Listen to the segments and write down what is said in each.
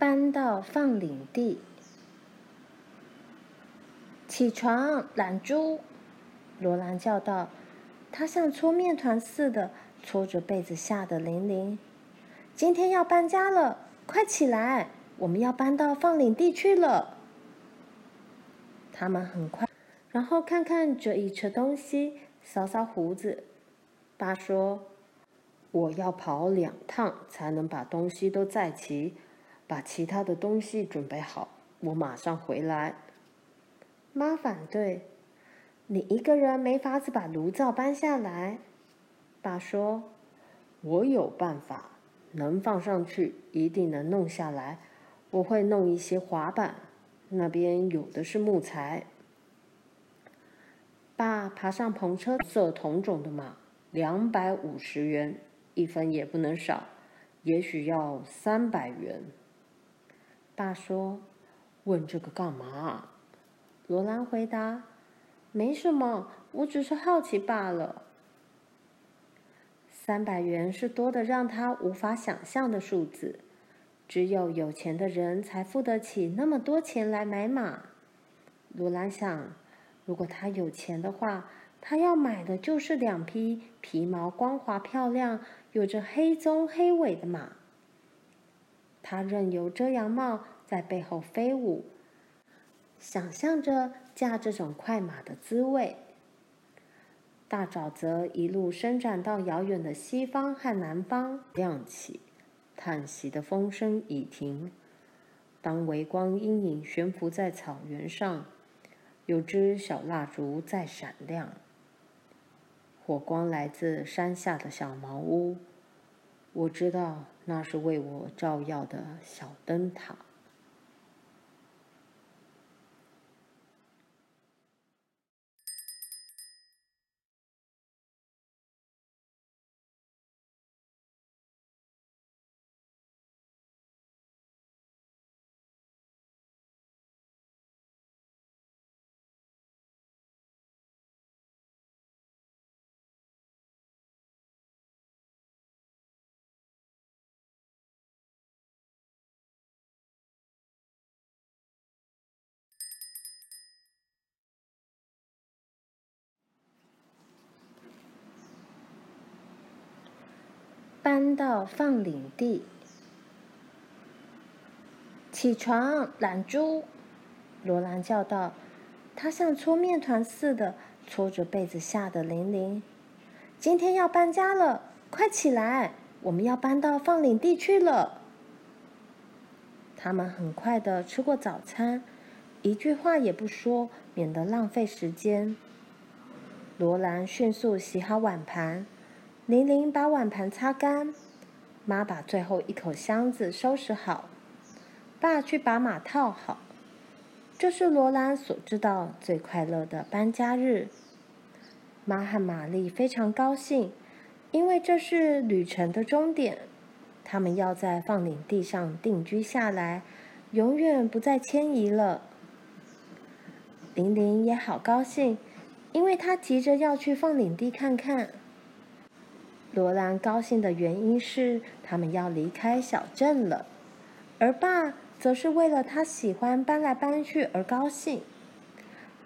搬到放领地。起床，懒猪！罗兰叫道。他像搓面团似的搓着被子，吓得伶伶。今天要搬家了，快起来！我们要搬到放领地去了。他们很快，然后看看这一车东西，搔搔胡子。爸说：“我要跑两趟才能把东西都载齐。”把其他的东西准备好，我马上回来。妈反对，你一个人没法子把炉灶搬下来。爸说，我有办法，能放上去，一定能弄下来。我会弄一些滑板，那边有的是木材。爸爬上篷车，色同种的马，两百五十元，一分也不能少，也许要三百元。爸说：“问这个干嘛？”罗兰回答：“没什么，我只是好奇罢了。”三百元是多的让他无法想象的数字，只有有钱的人才付得起那么多钱来买马。罗兰想，如果他有钱的话，他要买的就是两匹皮毛光滑漂亮、有着黑鬃黑尾的马。他任由遮阳帽在背后飞舞，想象着驾这种快马的滋味。大沼泽一路伸展到遥远的西方和南方，亮起，叹息的风声已停。当微光阴影悬浮在草原上，有只小蜡烛在闪亮。火光来自山下的小茅屋，我知道。那是为我照耀的小灯塔。搬到放领地。起床，懒猪！罗兰叫道。他像搓面团似的搓着被子，吓得伶伶。今天要搬家了，快起来！我们要搬到放领地去了。他们很快的吃过早餐，一句话也不说，免得浪费时间。罗兰迅速洗好碗盘。玲玲把碗盘擦干，妈把最后一口箱子收拾好，爸去把马套好。这是罗兰所知道最快乐的搬家日。妈和玛丽非常高兴，因为这是旅程的终点，他们要在放领地上定居下来，永远不再迁移了。玲玲也好高兴，因为她急着要去放领地看看。罗兰高兴的原因是他们要离开小镇了，而爸则是为了他喜欢搬来搬去而高兴。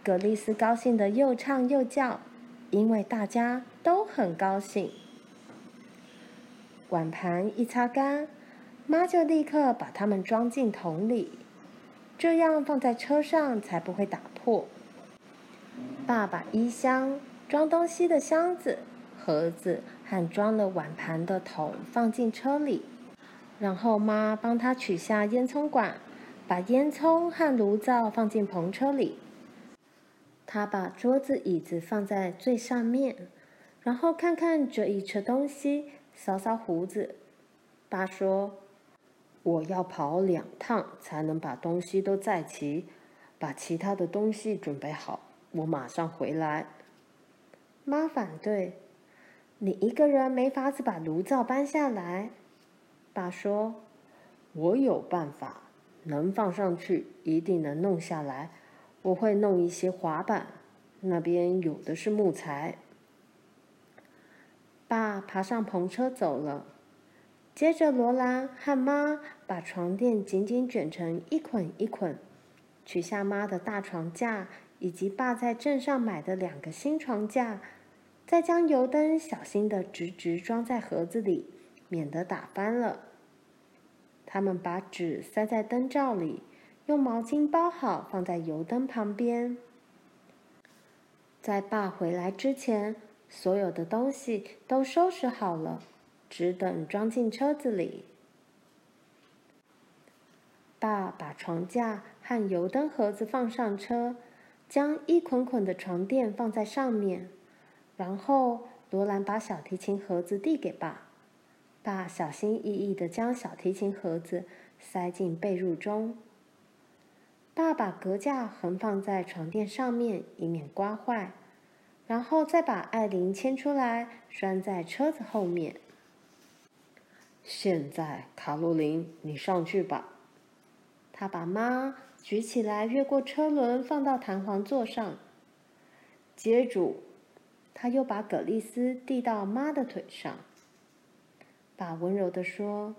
格丽斯高兴的又唱又叫，因为大家都很高兴。碗盘一擦干，妈就立刻把它们装进桶里，这样放在车上才不会打破。爸爸衣箱、装东西的箱子、盒子。和装了碗盘的桶放进车里，然后妈帮他取下烟囱管，把烟囱和炉灶放进篷车里。他把桌子椅子放在最上面，然后看看这一车东西，扫扫胡子。爸说：“我要跑两趟才能把东西都载齐，把其他的东西准备好，我马上回来。”妈反对。你一个人没法子把炉灶搬下来。爸说：“我有办法，能放上去，一定能弄下来。我会弄一些滑板，那边有的是木材。”爸爬上篷车走了，接着罗兰和妈把床垫紧紧卷成一捆一捆，取下妈的大床架以及爸在镇上买的两个新床架，再将油灯小心地直直装在盒子里，免得打翻了。他们把纸塞在灯罩里，用毛巾包好，放在油灯旁边。在爸回来之前，所有的东西都收拾好了，只等装进车子里。爸把床架和油灯盒子放上车，将一捆捆的床垫放在上面，然后罗兰把小提琴盒子递给爸。爸小心翼翼地将小提琴盒子塞进被褥中。爸把隔架横放在床垫上面，以免刮坏，然后再把艾琳牵出来，拴在车子后面。现在，卡洛琳，你上去吧。他把妈举起来，越过车轮，放到弹簧座上。接住，他又把葛丽丝递到妈的腿上。爸温柔地说：“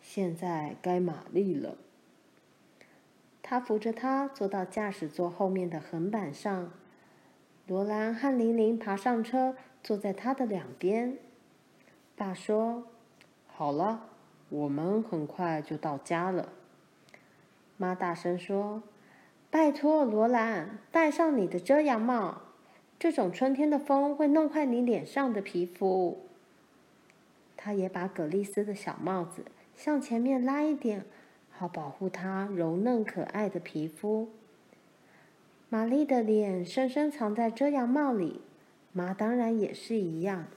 现在该玛丽了。”他扶着她坐到驾驶座后面的横板上，罗兰和玲玲爬上车，坐在他的两边。爸说：“好了，我们很快就到家了。”妈大声说：“拜托，罗兰，戴上你的遮阳帽，这种春天的风会弄坏你脸上的皮肤。”他也把葛丽丝的小帽子向前面拉一点。好保护她柔嫩可爱的皮肤。玛丽的脸深深藏在遮阳帽里，妈当然也是一样。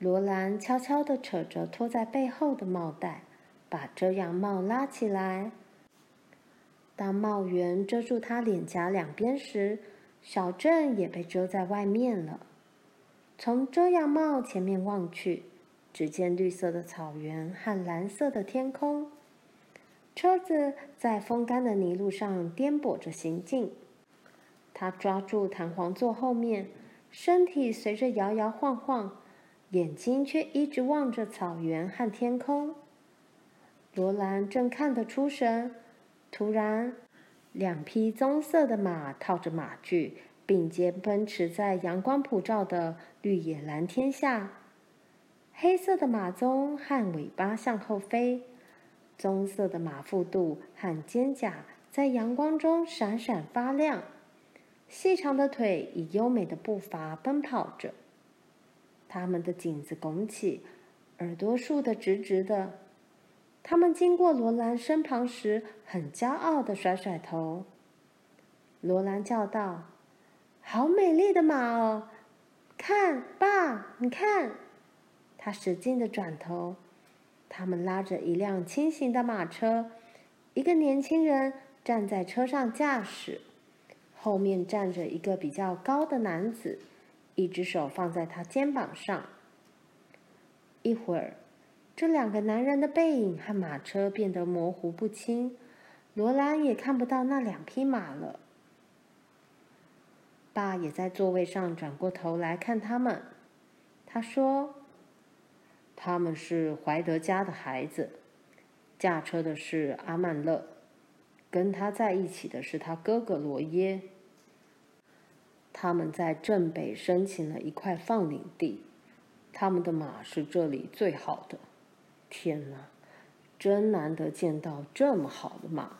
罗兰悄悄地扯着拖在背后的帽带，把遮阳帽拉起来。当帽檐遮住她脸颊两边时，小镇也被遮在外面了。从遮阳帽前面望去，只见绿色的草原和蓝色的天空，车子在风干的泥路上颠簸着行进。他抓住弹簧座后面，身体随着摇摇晃晃，眼睛却一直望着草原和天空。罗兰正看得出神，突然，两匹棕色的马套着马具，并肩奔驰在阳光普照的绿野蓝天下。黑色的马鬃和尾巴向后飞，棕色的马腹肚和肩胛在阳光中闪闪发亮。细长的腿以优美的步伐奔跑着，它们的颈子拱起，耳朵竖得直直的。他们经过罗兰身旁时，很骄傲的甩甩头。罗兰叫道：“好美丽的马哦！看，爸，你看。”他使劲的转头，他们拉着一辆轻型的马车，一个年轻人站在车上驾驶，后面站着一个比较高的男子，一只手放在他肩膀上。一会儿，这两个男人的背影和马车变得模糊不清，罗兰也看不到那两匹马了。爸也在座位上转过头来看他们，他说。他们是怀德家的孩子，驾车的是阿曼勒，跟他在一起的是他哥哥罗耶。他们在镇北申请了一块放领地，他们的马是这里最好的。天哪，真难得见到这么好的马！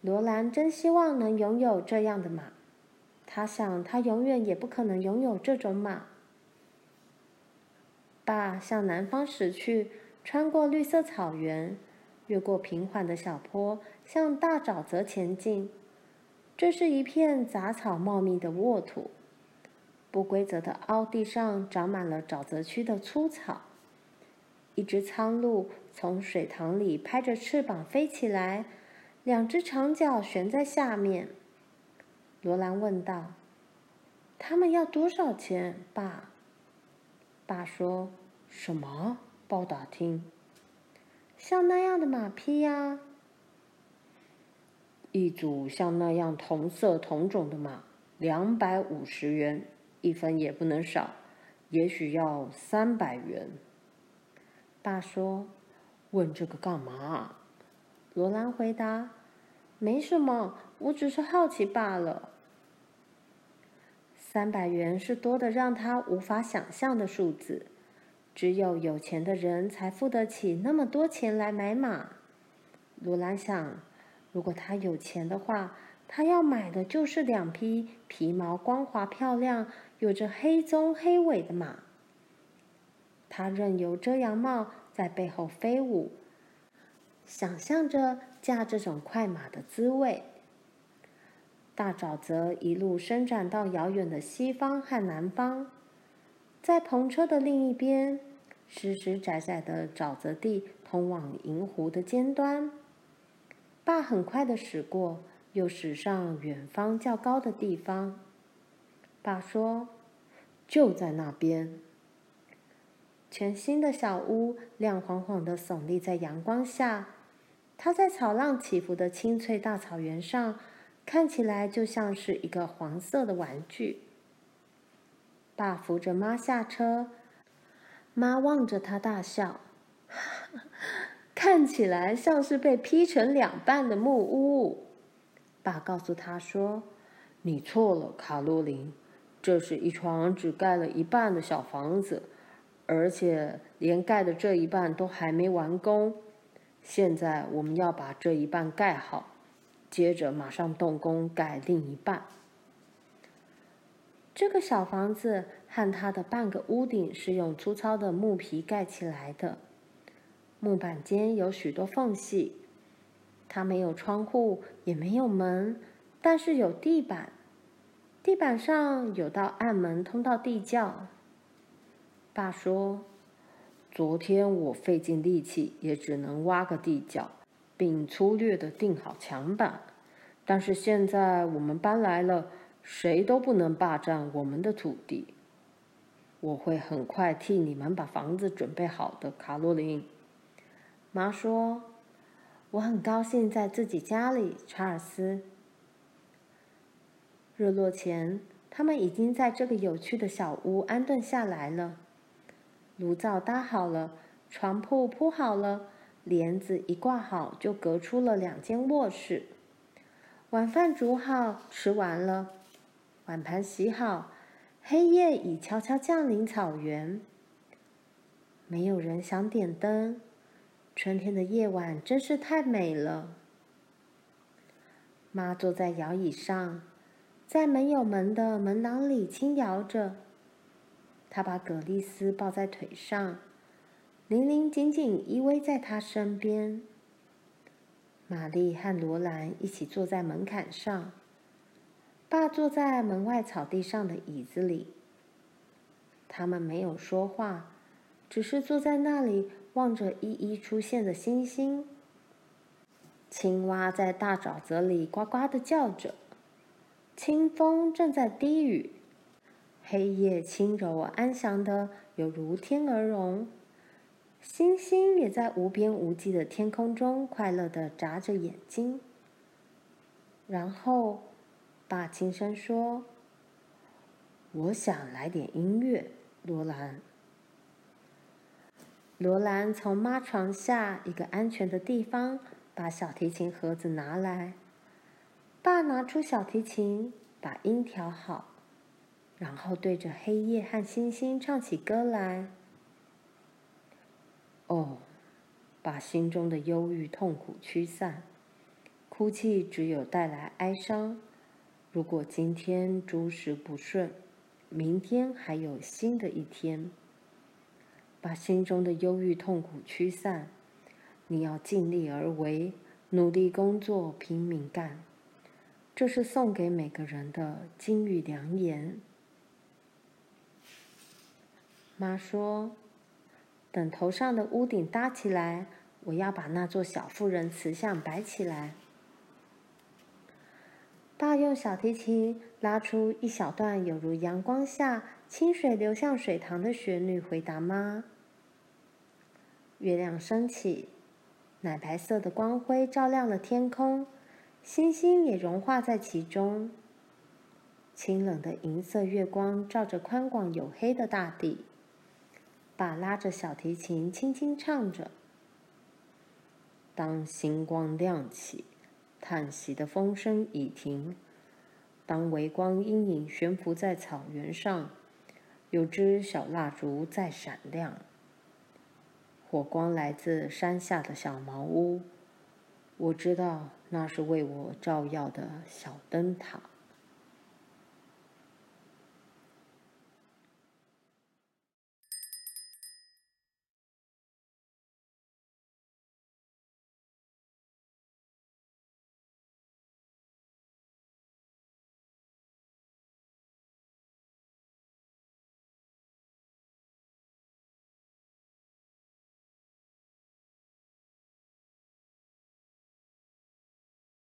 罗兰真希望能拥有这样的马，他想他永远也不可能拥有这种马。爸向南方驶去，穿过绿色草原，越过平缓的小坡，向大沼泽前进。这是一片杂草茂密的沃土，不规则的凹地上长满了沼泽区的粗草。一只苍鹭从水塘里拍着翅膀飞起来，两只长脚悬在下面。罗兰问道：“他们要多少钱，爸？”爸说：“什么？包打听。像那样的马匹呀？一组像那样同色同种的马，两百五十元，一分也不能少。也许要三百元。”爸说：“问这个干嘛？”罗兰回答：“没什么，我只是好奇罢了。”三百元是多得让他无法想象的数字，只有有钱的人才付得起那么多钱来买马。罗兰想，如果他有钱的话，他要买的就是两匹皮毛光滑漂亮、有着黑鬃黑尾的马。他任由遮阳帽在背后飞舞，想象着驾这种快马的滋味。大沼泽一路伸展到遥远的西方和南方，在篷车的另一边，实实在在的沼泽地通往银湖的尖端。爸很快的驶过，又驶上远方较高的地方。爸说：“就在那边。”全新的小屋亮晃晃的耸立在阳光下，它在草浪起伏的青翠大草原上。看起来就像是一个黄色的玩具。爸扶着妈下车，妈望着他大笑，看起来像是被劈成两半的木屋。爸告诉他说：“你错了，卡洛琳，这是一幢只盖了一半的小房子，而且连盖的这一半都还没完工。现在我们要把这一半盖好。”接着马上动工盖另一半。这个小房子和它的半个屋顶是用粗糙的木皮盖起来的，木板间有许多缝隙。它没有窗户，也没有门，但是有地板。地板上有道暗门通到地窖。爸说：“昨天我费尽力气，也只能挖个地窖。”并粗略的钉好墙板，但是现在我们搬来了，谁都不能霸占我们的土地。我会很快替你们把房子准备好的，卡洛琳。妈说：“我很高兴在自己家里。”查尔斯。日落前，他们已经在这个有趣的小屋安顿下来了。炉灶搭好了，床铺铺好了。帘子一挂好，就隔出了两间卧室。晚饭煮好，吃完了，碗盘洗好，黑夜已悄悄降临草原。没有人想点灯，春天的夜晚真是太美了。妈坐在摇椅上，在没有门的门廊里轻摇着。他把葛丽丝抱在腿上。玲玲紧紧依偎在他身边。玛丽和罗兰一起坐在门槛上，爸坐在门外草地上的椅子里。他们没有说话，只是坐在那里望着一一出现的星星。青蛙在大沼泽里呱呱的叫着，清风正在低语，黑夜轻柔安详的，犹如天鹅绒。星星也在无边无际的天空中快乐的眨着眼睛。然后，爸轻声说：“我想来点音乐，罗兰。”罗兰从妈床下一个安全的地方把小提琴盒子拿来。爸拿出小提琴，把音调好，然后对着黑夜和星星唱起歌来。哦，把心中的忧郁痛苦驱散。哭泣只有带来哀伤。如果今天诸事不顺，明天还有新的一天。把心中的忧郁痛苦驱散，你要尽力而为，努力工作，拼命干。这是送给每个人的金玉良言。妈说。等头上的屋顶搭起来，我要把那座小妇人瓷像摆起来。爸用小提琴拉出一小段有如阳光下清水流向水塘的旋律，回答妈。月亮升起，奶白色的光辉照亮了天空，星星也融化在其中。清冷的银色月光照着宽广黝黑的大地。爸拉着小提琴，轻轻唱着。当星光亮起，叹息的风声已停。当微光阴影悬浮在草原上，有只小蜡烛在闪亮。火光来自山下的小茅屋，我知道那是为我照耀的小灯塔。